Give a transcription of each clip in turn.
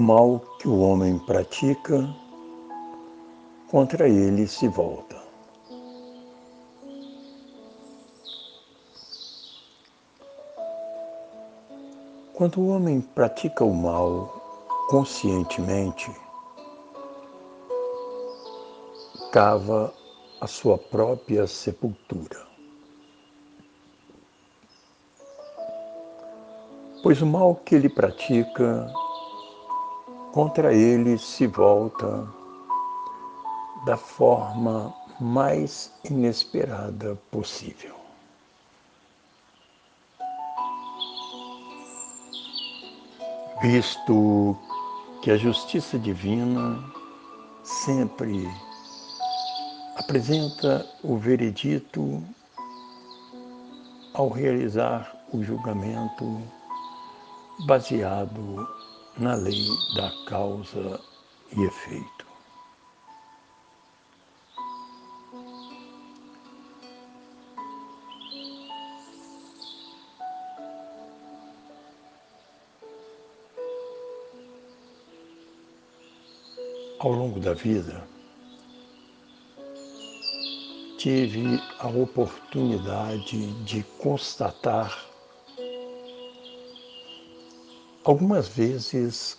O mal que o homem pratica, contra ele se volta. Quando o homem pratica o mal conscientemente, cava a sua própria sepultura. Pois o mal que ele pratica contra ele se volta da forma mais inesperada possível. Visto que a justiça divina sempre apresenta o veredito ao realizar o julgamento baseado na lei da causa e efeito. Ao longo da vida, tive a oportunidade de constatar algumas vezes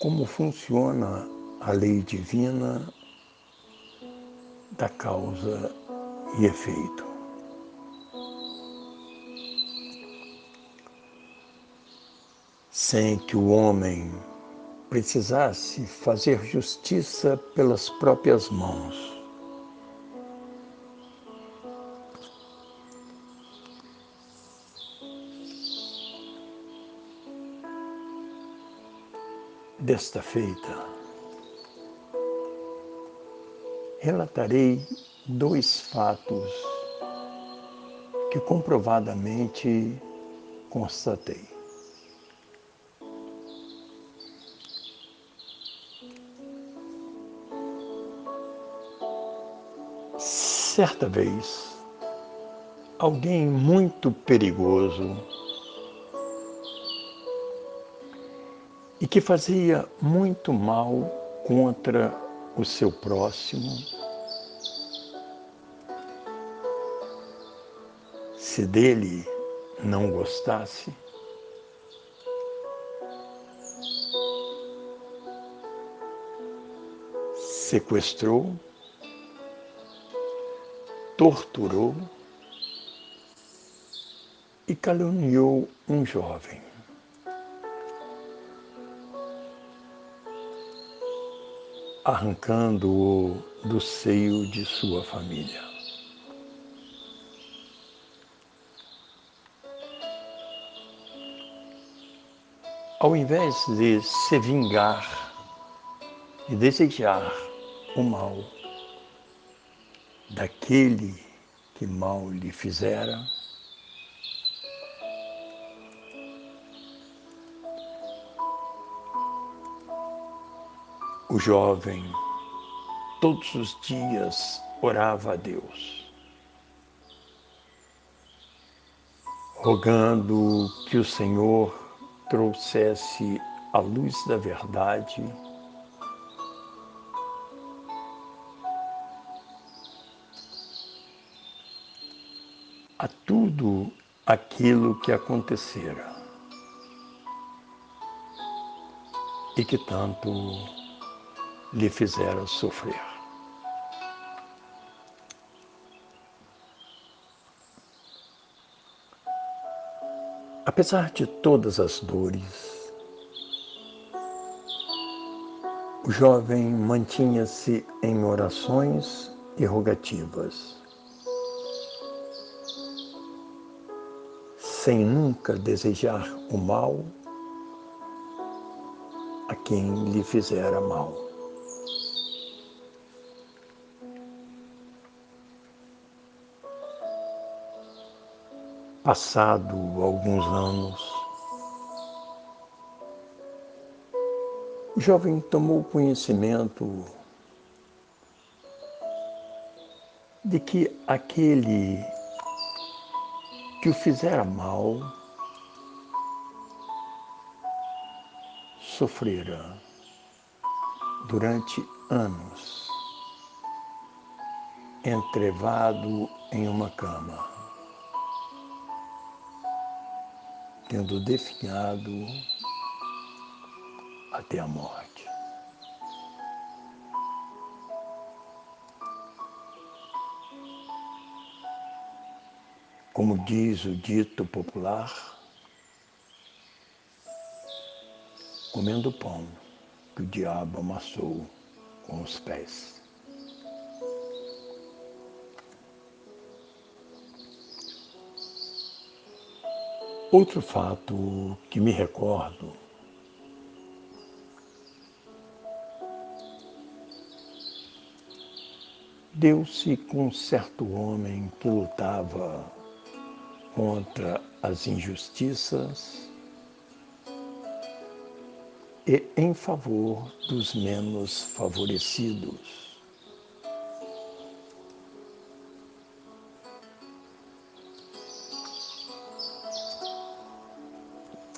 como funciona a lei divina da causa e efeito. Sem que o homem precisasse fazer justiça pelas próprias mãos. Desta feita, relatarei dois fatos que comprovadamente constatei. Certa vez, alguém muito perigoso e que fazia muito mal contra o seu próximo, se dele não gostasse, sequestrou, torturou e caluniou um jovem. Arrancando-o do seio de sua família. Ao invés de se vingar e desejar o mal daquele que mal lhe fizera, O jovem todos os dias orava a Deus, rogando que o Senhor trouxesse a luz da verdade a tudo aquilo que acontecera e que tanto lhe fizeram sofrer. Apesar de todas as dores, o jovem mantinha-se em orações e rogativas, sem nunca desejar o mal a quem lhe fizera mal. Passado alguns anos, o jovem tomou conhecimento de que aquele que o fizera mal sofrera durante anos, entrevado em uma cama, tendo definhado até a morte. Como diz o dito popular, comendo pão que o diabo amassou com os pés. Outro fato que me recordo deu-se com um certo homem que lutava contra as injustiças e em favor dos menos favorecidos.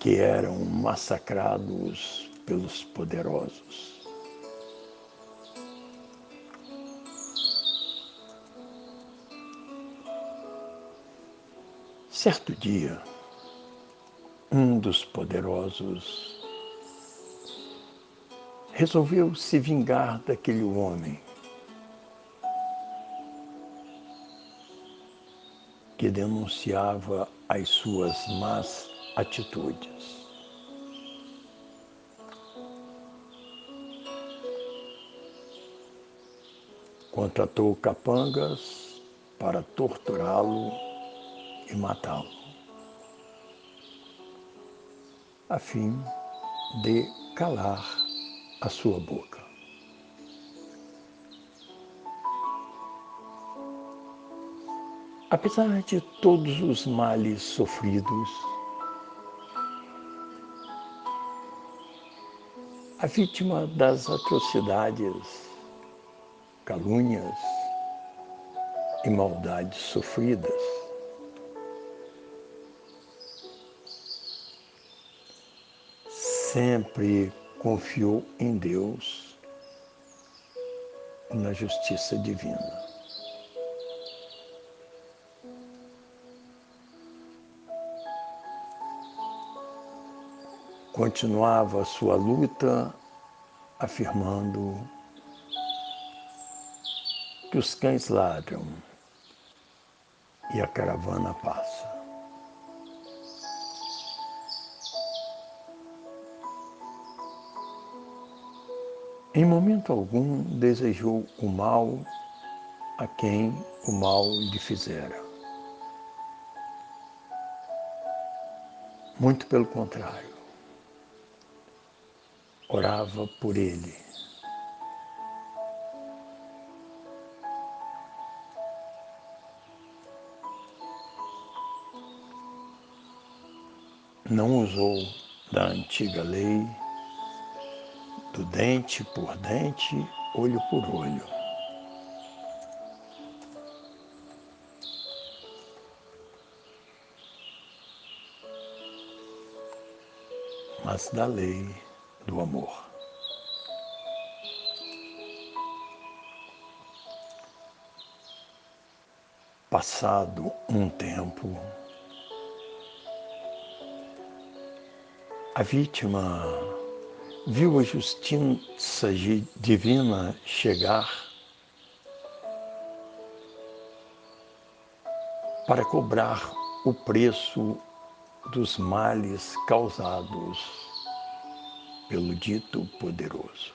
Que eram massacrados pelos poderosos. Certo dia, um dos poderosos resolveu se vingar daquele homem que denunciava as suas más atitudes. Contratou capangas para torturá-lo e matá-lo, a fim de calar a sua boca. Apesar de todos os males sofridos, a vítima das atrocidades, calúnias e maldades sofridas, sempre confiou em Deus, na justiça divina. Continuava sua luta, afirmando que os cães ladram e a caravana passa. Em momento algum desejou o mal a quem o mal lhe fizera. Muito pelo contrário, orava por ele. Não usou da antiga lei do dente por dente, olho por olho. Mas da lei do amor. Passado um tempo, a vítima viu a justiça divina chegar para cobrar o preço dos males causados pelo dito poderoso.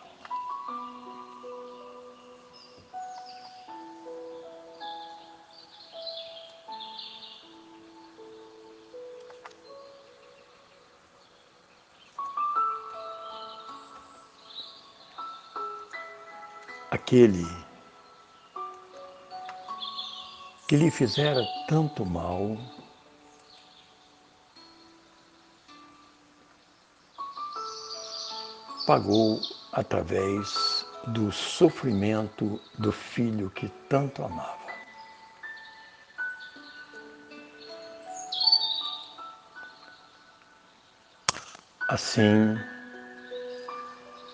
aquele que lhe fizera tanto mal, pagou através do sofrimento do filho que tanto amava. Assim,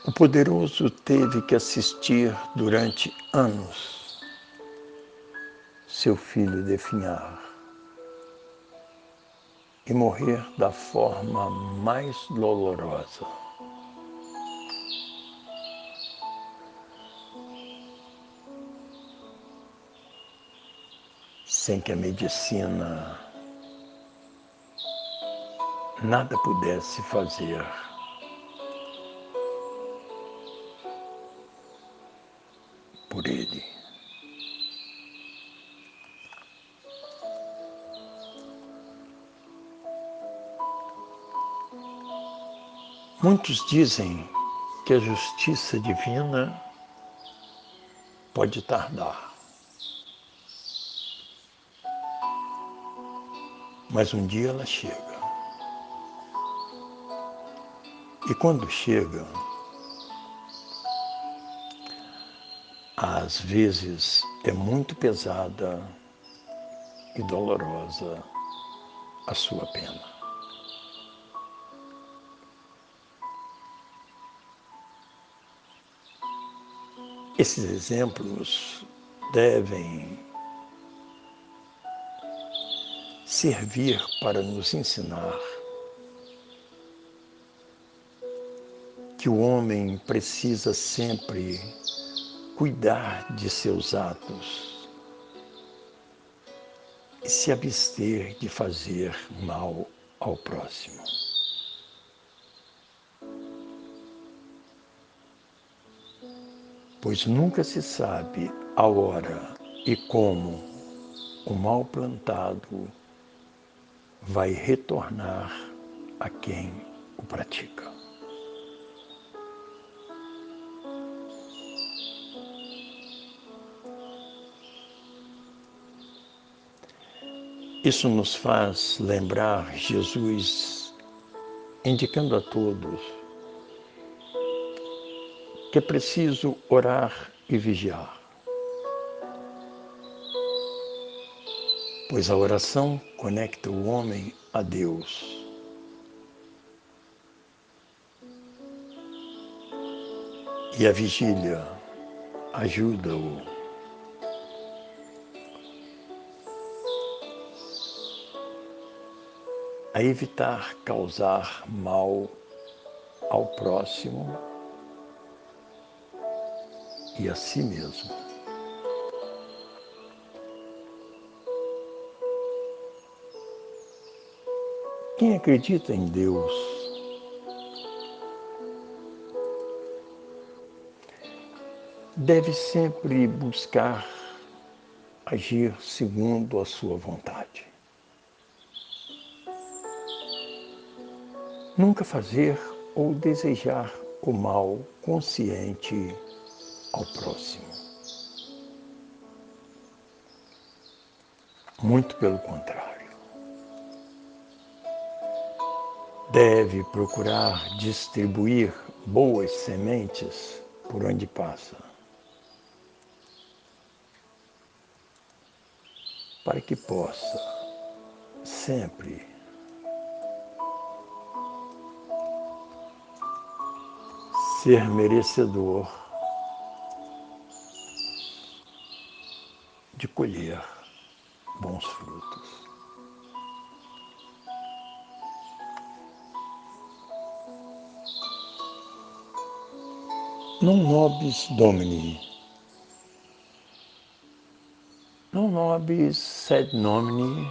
O poderoso teve que assistir durante anos seu filho definhar e morrer da forma mais dolorosa. Sem que a medicina nada pudesse fazer. Por ele. Muitos dizem que a justiça divina pode tardar. Mas um dia ela chega. E quando chega, às vezes é muito pesada e dolorosa a sua pena. Esses exemplos devem servir para nos ensinar que o homem precisa sempre cuidar de seus atos e se abster de fazer mal ao próximo. Pois nunca se sabe a hora e como o mal plantado vai retornar a quem o pratica. Isso nos faz lembrar Jesus indicando a todos que é preciso orar e vigiar. Pois a oração conecta o homem a Deus. E a vigília ajuda-o a evitar causar mal ao próximo e a si mesmo. Quem acredita em Deus deve sempre buscar agir segundo a sua vontade. Nunca fazer ou desejar o mal consciente ao próximo. Muito pelo contrário. Deve procurar distribuir boas sementes por onde passa, para que possa sempre ser merecedor de colher bons frutos. Non nobis Domini, non nobis sed nomini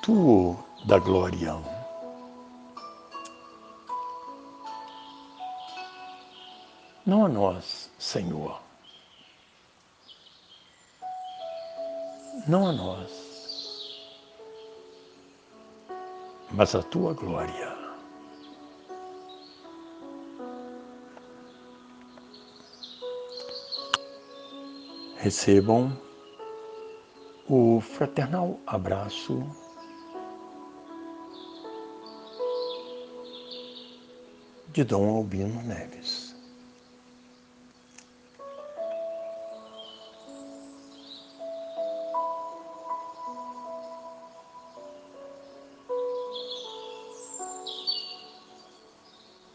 tuo da gloria. Não a nós, Senhor. Não a nós, mas a tua glória. Recebam o fraternal abraço de Dom Albino Neves.